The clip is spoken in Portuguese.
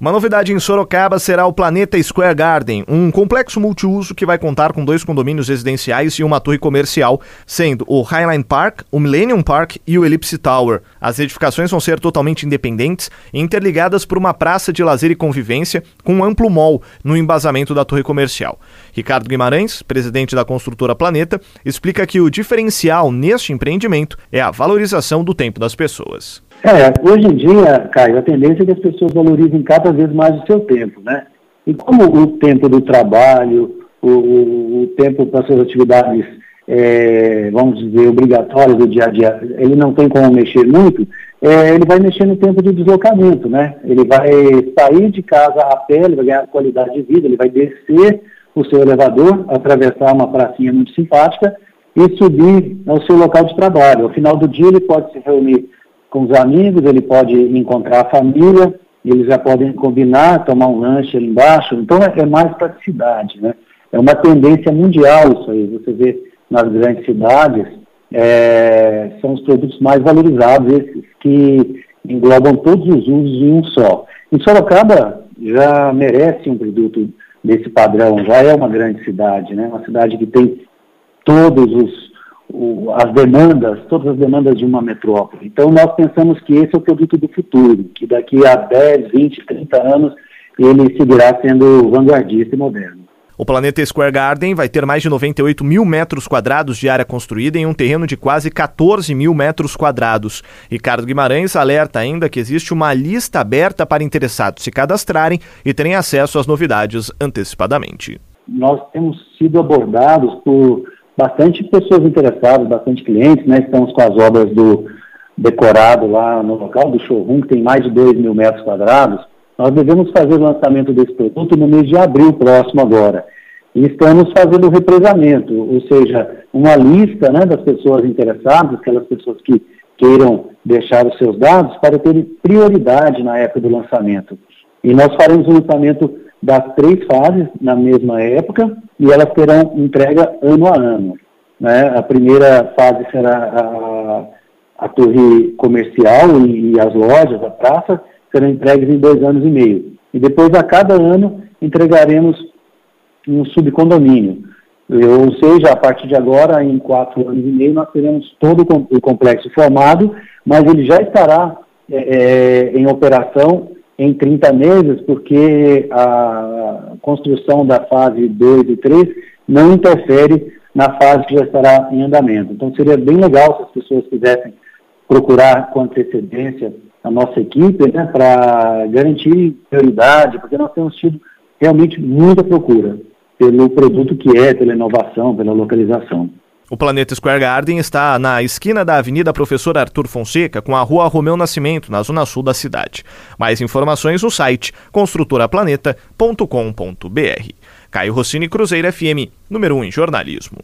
Uma novidade em Sorocaba será o Planeta Square Garden, um complexo multiuso que vai contar com dois condomínios residenciais e uma torre comercial, sendo o Highline Park, o Millennium Park e o Ellipse Tower. As edificações vão ser totalmente independentes e interligadas por uma praça de lazer e convivência com um amplo mall no embasamento da torre comercial. Ricardo Guimarães, presidente da construtora Planeta, explica que o diferencial neste empreendimento é a valorização do tempo das pessoas. É, hoje em dia, Caio, a tendência é que as pessoas valorizem cada vez mais o seu tempo, né? E como o tempo do trabalho, o, o tempo para suas atividades, é, vamos dizer, obrigatórias do dia a dia, ele não tem como mexer muito, é, ele vai mexer no tempo de deslocamento, né? Ele vai sair de casa a pé, ele vai ganhar qualidade de vida, ele vai descer o seu elevador, atravessar uma pracinha muito simpática e subir ao seu local de trabalho. Ao final do dia, ele pode se reunir com os amigos, ele pode encontrar a família, eles já podem combinar, tomar um lanche ali embaixo. Então é, é mais praticidade, né? É uma tendência mundial isso aí. Você vê nas grandes cidades, é, são os produtos mais valorizados, esses que englobam todos os usos em um só. E Sorocaba já merece um produto desse padrão, já é uma grande cidade, né? Uma cidade que tem todos os o, as demandas, todas as demandas de uma metrópole. Então, nós pensamos que esse é o produto do futuro, que daqui a 10, 20, 30 anos ele seguirá sendo vanguardista e moderno. O Planeta Square Garden vai ter mais de 98 mil metros quadrados de área construída em um terreno de quase 14 mil metros quadrados. Ricardo Guimarães alerta ainda que existe uma lista aberta para interessados se cadastrarem e terem acesso às novidades antecipadamente. Nós temos sido abordados por bastante pessoas interessadas, bastante clientes, né? Estamos com as obras do decorado lá no local do showroom, que tem mais de 2 mil metros quadrados. Nós devemos fazer o lançamento desse produto no mês de abril próximo agora. E estamos fazendo o represamento, ou seja, uma lista né, das pessoas interessadas, aquelas pessoas que queiram deixar os seus dados, para terem prioridade na época do lançamento. E nós faremos o lançamento das três fases na mesma época e elas terão entrega ano a ano. Né? A primeira fase será a, a torre comercial e, e, as lojas, a praça, serão entregues em dois anos e meio. E depois, a cada ano, entregaremos um subcondomínio. Ou seja, a partir de agora, em quatro anos e meio, nós teremos todo o complexo formado, mas ele já estará é, é em operação em 30 meses, porque a construção da fase 2 e 3 não interfere na fase que já estará em andamento. Então, seria bem legal se as pessoas quisessem procurar com antecedência a nossa equipe, né, para garantir prioridade, porque nós temos tido realmente muita procura pelo produto que é, pela inovação, pela localização. O Planeta Square Garden está na esquina da Avenida Professor Arthur Fonseca com a Rua Romeu Nascimento, na zona sul da cidade. Mais informações no site construtoraplaneta.com.br. Caio Rossini Cruzeiro FM, número 1 em jornalismo.